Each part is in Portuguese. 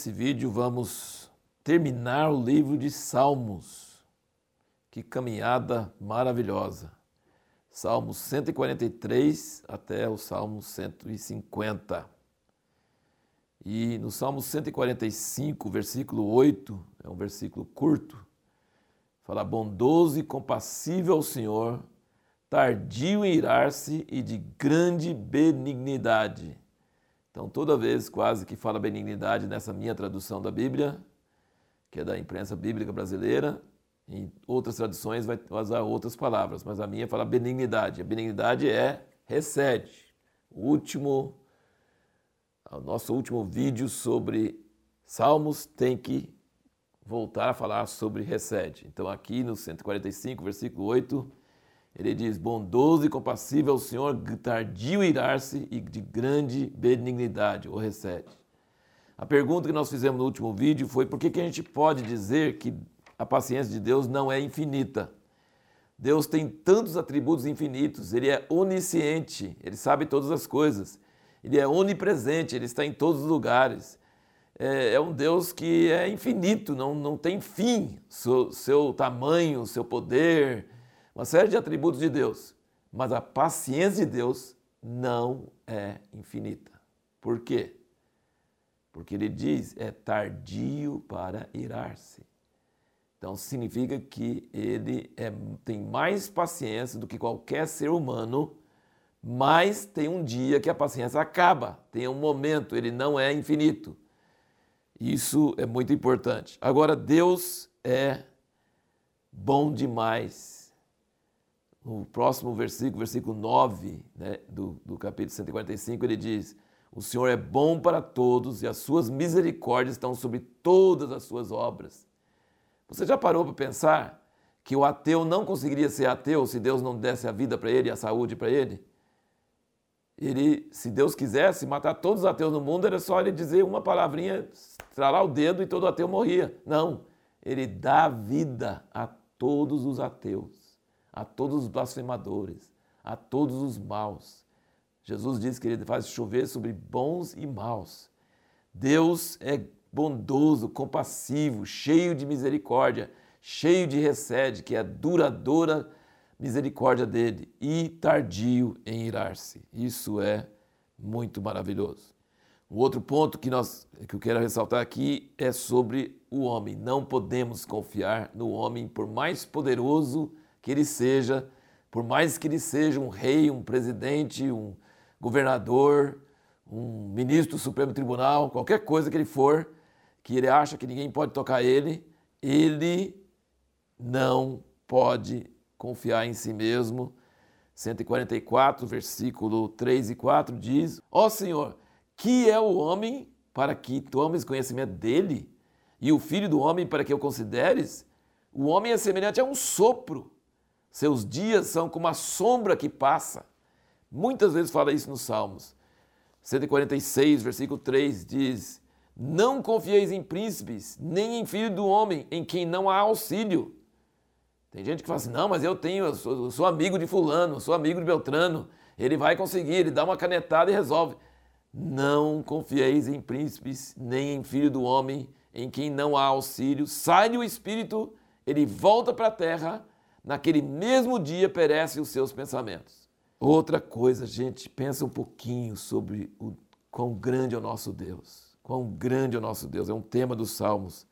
nesse vídeo vamos terminar o livro de Salmos. Que caminhada maravilhosa! Salmos 143 até o Salmo 150. E no Salmo 145, versículo 8, é um versículo curto, fala: Bondoso e compassível ao Senhor, tardio em irar-se e de grande benignidade. Então, toda vez quase que fala benignidade nessa minha tradução da Bíblia, que é da imprensa bíblica brasileira, em outras traduções vai usar outras palavras, mas a minha fala benignidade. A benignidade é recede. O último, o nosso último vídeo sobre Salmos tem que voltar a falar sobre recede. Então aqui no 145, versículo 8, ele diz: Bondoso e compassível é o Senhor, tardio irar-se e de grande benignidade, o recede. A pergunta que nós fizemos no último vídeo foi por que, que a gente pode dizer que a paciência de Deus não é infinita. Deus tem tantos atributos infinitos, ele é onisciente, ele sabe todas as coisas, ele é onipresente, ele está em todos os lugares. É, é um Deus que é infinito, não, não tem fim, seu, seu tamanho, seu poder, uma série de atributos de Deus. Mas a paciência de Deus não é infinita. Por quê? Porque ele diz é tardio para irar-se. Então significa que ele é, tem mais paciência do que qualquer ser humano, mas tem um dia que a paciência acaba, tem um momento, ele não é infinito. Isso é muito importante. Agora, Deus é bom demais. No próximo versículo, versículo 9 né, do, do capítulo 145, ele diz: O Senhor é bom para todos e as suas misericórdias estão sobre todas as suas obras. Você já parou para pensar que o ateu não conseguiria ser ateu se Deus não desse a vida para ele e a saúde para ele? Ele, se Deus quisesse matar todos os ateus no mundo, era só ele dizer uma palavrinha, estralar o dedo e todo ateu morria. Não, ele dá vida a todos os ateus, a todos os blasfemadores, a todos os maus. Jesus diz que ele faz chover sobre bons e maus. Deus é bondoso, compassivo, cheio de misericórdia, cheio de recede, que é a duradoura misericórdia dele, e tardio em irar-se. Isso é muito maravilhoso. O outro ponto que, nós, que eu quero ressaltar aqui é sobre o homem. Não podemos confiar no homem, por mais poderoso que ele seja, por mais que ele seja um rei, um presidente, um governador, um ministro do Supremo Tribunal, qualquer coisa que ele for, que ele acha que ninguém pode tocar ele, ele não pode confiar em si mesmo. 144, versículo 3 e 4 diz: Ó oh Senhor, que é o homem para que tomes conhecimento dele, e o filho do homem para que o consideres? O homem é semelhante a um sopro, seus dias são como a sombra que passa. Muitas vezes fala isso nos Salmos. 146, versículo 3 diz: não confieis em príncipes, nem em filho do homem, em quem não há auxílio. Tem gente que fala assim: não, mas eu tenho, eu sou, eu sou amigo de Fulano, sou amigo de Beltrano, ele vai conseguir, ele dá uma canetada e resolve. Não confieis em príncipes, nem em filho do homem, em quem não há auxílio. Sai o espírito, ele volta para a terra, naquele mesmo dia perecem os seus pensamentos. Outra coisa, gente, pensa um pouquinho sobre o quão grande é o nosso Deus. Quão grande é o nosso Deus, é um tema dos Salmos.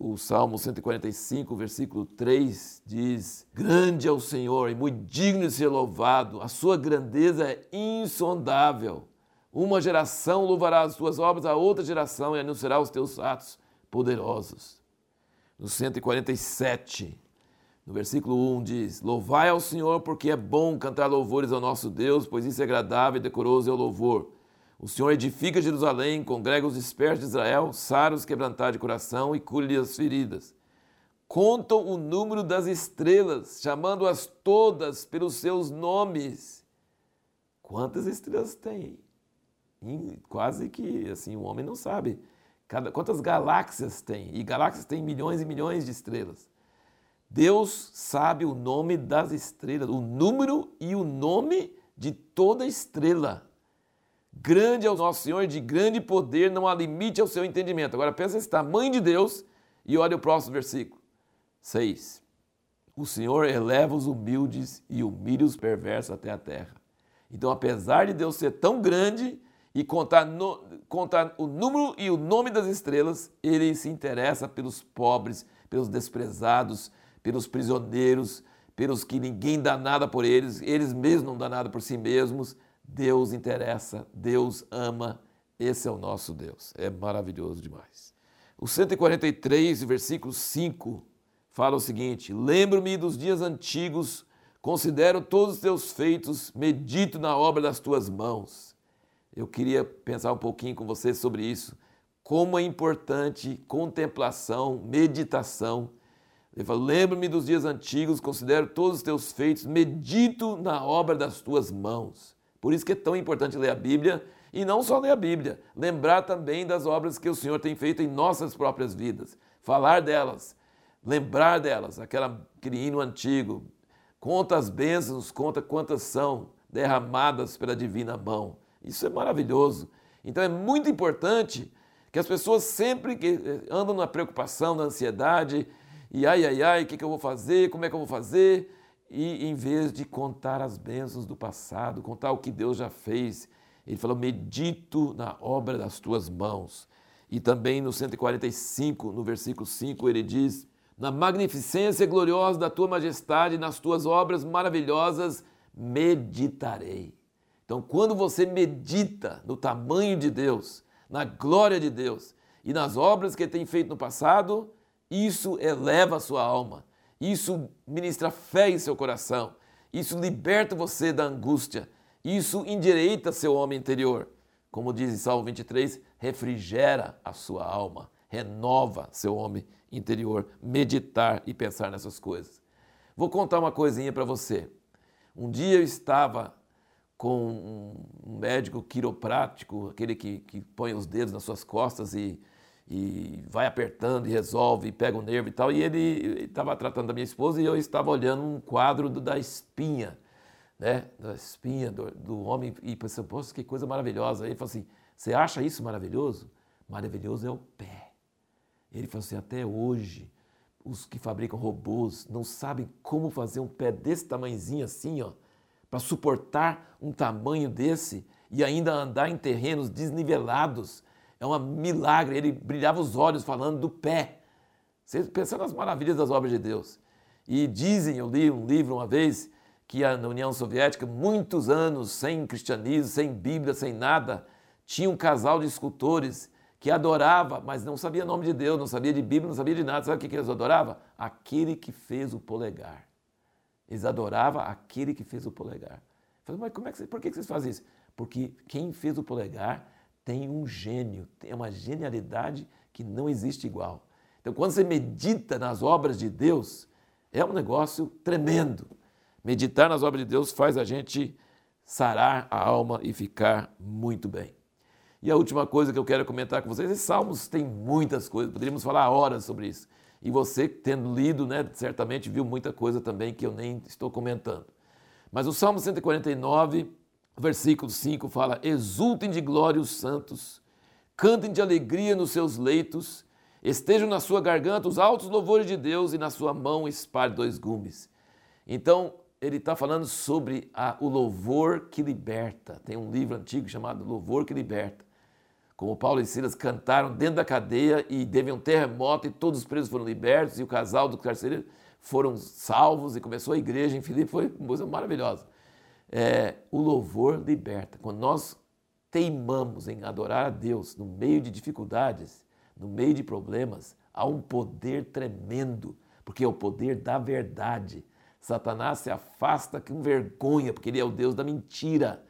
O Salmo 145, versículo 3 diz: Grande é o Senhor e muito digno de ser louvado, a sua grandeza é insondável. Uma geração louvará as tuas obras, a outra geração e anunciará os teus atos poderosos. No 147, no versículo 1 diz: Louvai ao Senhor, porque é bom cantar louvores ao nosso Deus, pois isso é agradável e decoroso é o louvor. O Senhor edifica Jerusalém, congrega os dispersos de Israel, sara os quebrantados de coração e cura-lhe as feridas. Contam o número das estrelas, chamando-as todas pelos seus nomes. Quantas estrelas tem? Quase que assim, o homem não sabe. Cada, quantas galáxias tem? E galáxias têm milhões e milhões de estrelas. Deus sabe o nome das estrelas, o número e o nome de toda estrela Grande é o nosso Senhor, de grande poder, não há limite ao seu entendimento. Agora pensa esse tamanho de Deus e olha o próximo versículo. 6. O Senhor eleva os humildes e humilha os perversos até a terra. Então, apesar de Deus ser tão grande e contar, no, contar o número e o nome das estrelas, ele se interessa pelos pobres, pelos desprezados, pelos prisioneiros, pelos que ninguém dá nada por eles, eles mesmos não dão nada por si mesmos. Deus interessa, Deus ama, esse é o nosso Deus. É maravilhoso demais. O 143, versículo 5, fala o seguinte: Lembro-me dos dias antigos, considero todos os teus feitos, medito na obra das tuas mãos. Eu queria pensar um pouquinho com você sobre isso. Como é importante contemplação, meditação. Ele fala: Lembro-me dos dias antigos, considero todos os teus feitos, medito na obra das tuas mãos. Por isso que é tão importante ler a Bíblia e não só ler a Bíblia, lembrar também das obras que o Senhor tem feito em nossas próprias vidas, falar delas, lembrar delas, aquela, aquele hino antigo, conta as bênçãos, conta quantas são derramadas pela divina mão. Isso é maravilhoso. Então é muito importante que as pessoas sempre que eh, andam na preocupação, na ansiedade, e ai, ai, ai, o que, que eu vou fazer, como é que eu vou fazer, e em vez de contar as bênçãos do passado, contar o que Deus já fez, ele falou: Medito na obra das tuas mãos. E também no 145, no versículo 5, ele diz: Na magnificência gloriosa da tua majestade, nas tuas obras maravilhosas, meditarei. Então, quando você medita no tamanho de Deus, na glória de Deus e nas obras que ele tem feito no passado, isso eleva a sua alma, isso ministra fé em seu coração, isso liberta você da angústia, isso endireita seu homem interior. Como diz em Salmo 23, refrigera a sua alma, renova seu homem interior, meditar e pensar nessas coisas. Vou contar uma coisinha para você. Um dia eu estava com um médico quiroprático, aquele que, que põe os dedos nas suas costas e, e vai apertando e resolve, e pega o nervo e tal. E ele estava tratando da minha esposa e eu estava olhando um quadro do, da espinha né, da espinha do, do homem e pensou, poxa, que coisa maravilhosa. Ele falou assim: você acha isso maravilhoso? Maravilhoso é o pé. Ele falou assim: até hoje, os que fabricam robôs não sabem como fazer um pé desse tamanhozinho assim, ó, para suportar um tamanho desse e ainda andar em terrenos desnivelados. É um milagre. Ele brilhava os olhos falando do pé. Você pensando nas maravilhas das obras de Deus. E dizem, eu li um livro uma vez, que na União Soviética, muitos anos sem cristianismo, sem Bíblia, sem nada, tinha um casal de escultores que adorava, mas não sabia o nome de Deus, não sabia de Bíblia, não sabia de nada. Sabe o que eles adoravam? Aquele que fez o polegar. Eles adoravam aquele que fez o polegar. falei, mas como é que, por que vocês fazem isso? Porque quem fez o polegar tem um gênio, tem uma genialidade que não existe igual. Então, quando você medita nas obras de Deus, é um negócio tremendo. Meditar nas obras de Deus faz a gente sarar a alma e ficar muito bem. E a última coisa que eu quero comentar com vocês, esses salmos têm muitas coisas, poderíamos falar horas sobre isso. E você, tendo lido, né, certamente viu muita coisa também que eu nem estou comentando. Mas o Salmo 149, versículo 5 fala: Exultem de glória os santos, cantem de alegria nos seus leitos, estejam na sua garganta os altos louvores de Deus e na sua mão espalhe dois gumes. Então, ele está falando sobre a, o louvor que liberta. Tem um livro antigo chamado Louvor que Liberta. Como Paulo e Silas cantaram dentro da cadeia e teve um terremoto e todos os presos foram libertos e o casal do carcereiro foram salvos e começou a igreja em Filipe. Foi uma coisa maravilhosa. É, o louvor liberta. Quando nós teimamos em adorar a Deus no meio de dificuldades, no meio de problemas, há um poder tremendo, porque é o poder da verdade Satanás se afasta com vergonha, porque ele é o Deus da mentira.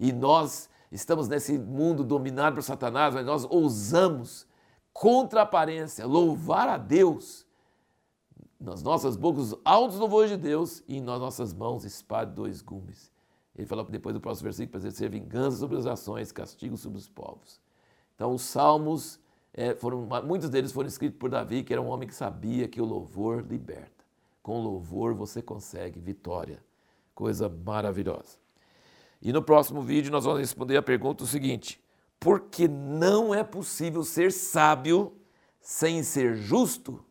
E nós estamos nesse mundo dominado por Satanás, mas nós ousamos, contra a aparência, louvar a Deus. Nas nossas bocas, altos louvores de Deus, e nas nossas mãos, espade dois gumes. Ele falou depois do próximo versículo, para ser vingança sobre as ações, castigo sobre os povos. Então, os salmos, é, foram, muitos deles foram escritos por Davi, que era um homem que sabia que o louvor liberta. Com louvor você consegue vitória. Coisa maravilhosa. E no próximo vídeo nós vamos responder a pergunta o seguinte: por que não é possível ser sábio sem ser justo?